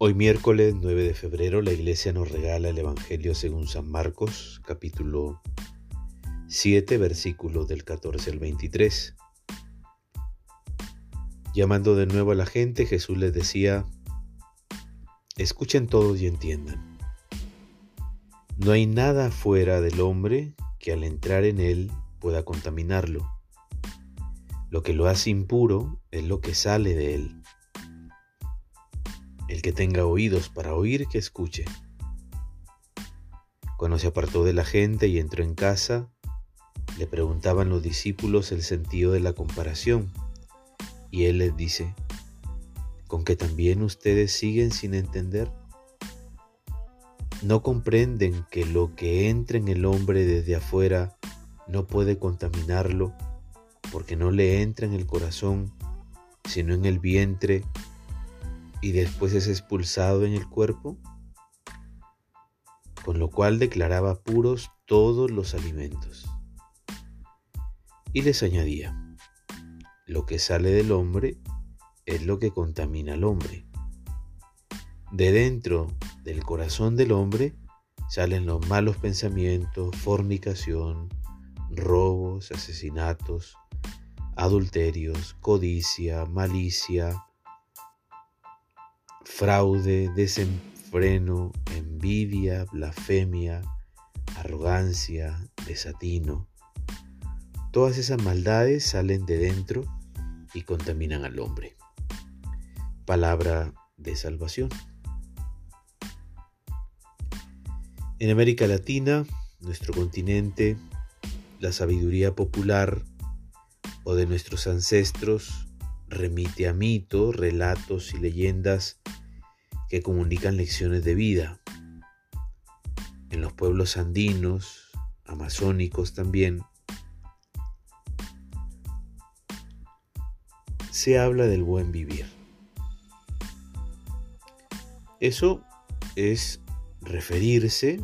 Hoy miércoles 9 de febrero la iglesia nos regala el Evangelio según San Marcos, capítulo 7, versículos del 14 al 23. Llamando de nuevo a la gente, Jesús les decía, escuchen todos y entiendan. No hay nada fuera del hombre que al entrar en él pueda contaminarlo. Lo que lo hace impuro es lo que sale de él el que tenga oídos para oír, que escuche. Cuando se apartó de la gente y entró en casa, le preguntaban los discípulos el sentido de la comparación, y él les dice, ¿con que también ustedes siguen sin entender? ¿No comprenden que lo que entra en el hombre desde afuera no puede contaminarlo, porque no le entra en el corazón, sino en el vientre y después es expulsado en el cuerpo, con lo cual declaraba puros todos los alimentos. Y les añadía, lo que sale del hombre es lo que contamina al hombre. De dentro del corazón del hombre salen los malos pensamientos, fornicación, robos, asesinatos, adulterios, codicia, malicia, fraude, desenfreno, envidia, blasfemia, arrogancia, desatino. Todas esas maldades salen de dentro y contaminan al hombre. Palabra de salvación. En América Latina, nuestro continente, la sabiduría popular o de nuestros ancestros remite a mitos, relatos y leyendas que comunican lecciones de vida. En los pueblos andinos, amazónicos también, se habla del buen vivir. Eso es referirse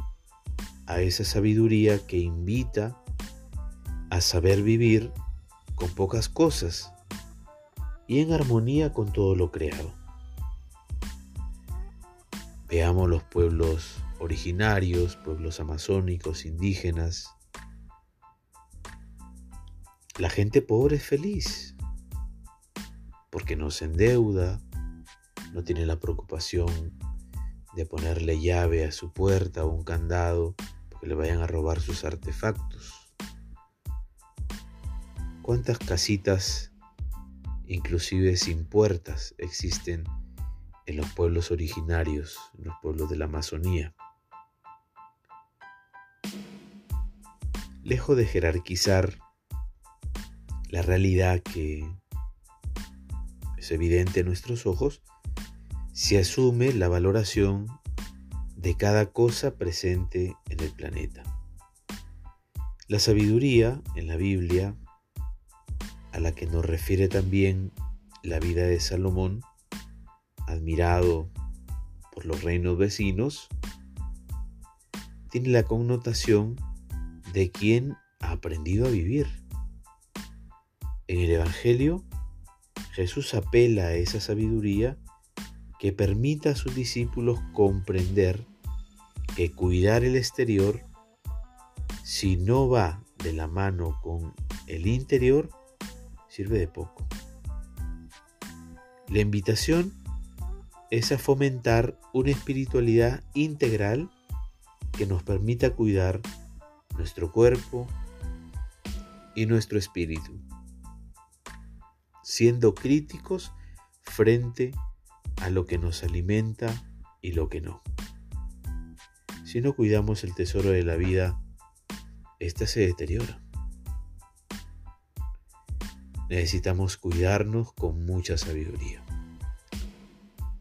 a esa sabiduría que invita a saber vivir con pocas cosas y en armonía con todo lo creado. Veamos los pueblos originarios, pueblos amazónicos, indígenas. La gente pobre es feliz porque no se endeuda, no tiene la preocupación de ponerle llave a su puerta o un candado porque le vayan a robar sus artefactos. ¿Cuántas casitas, inclusive sin puertas, existen en los pueblos originarios, en los pueblos de la Amazonía. Lejos de jerarquizar la realidad que es evidente a nuestros ojos, se asume la valoración de cada cosa presente en el planeta. La sabiduría en la Biblia, a la que nos refiere también la vida de Salomón, admirado por los reinos vecinos, tiene la connotación de quien ha aprendido a vivir. En el Evangelio, Jesús apela a esa sabiduría que permita a sus discípulos comprender que cuidar el exterior, si no va de la mano con el interior, sirve de poco. La invitación es a fomentar una espiritualidad integral que nos permita cuidar nuestro cuerpo y nuestro espíritu, siendo críticos frente a lo que nos alimenta y lo que no. Si no cuidamos el tesoro de la vida, ésta se deteriora. Necesitamos cuidarnos con mucha sabiduría.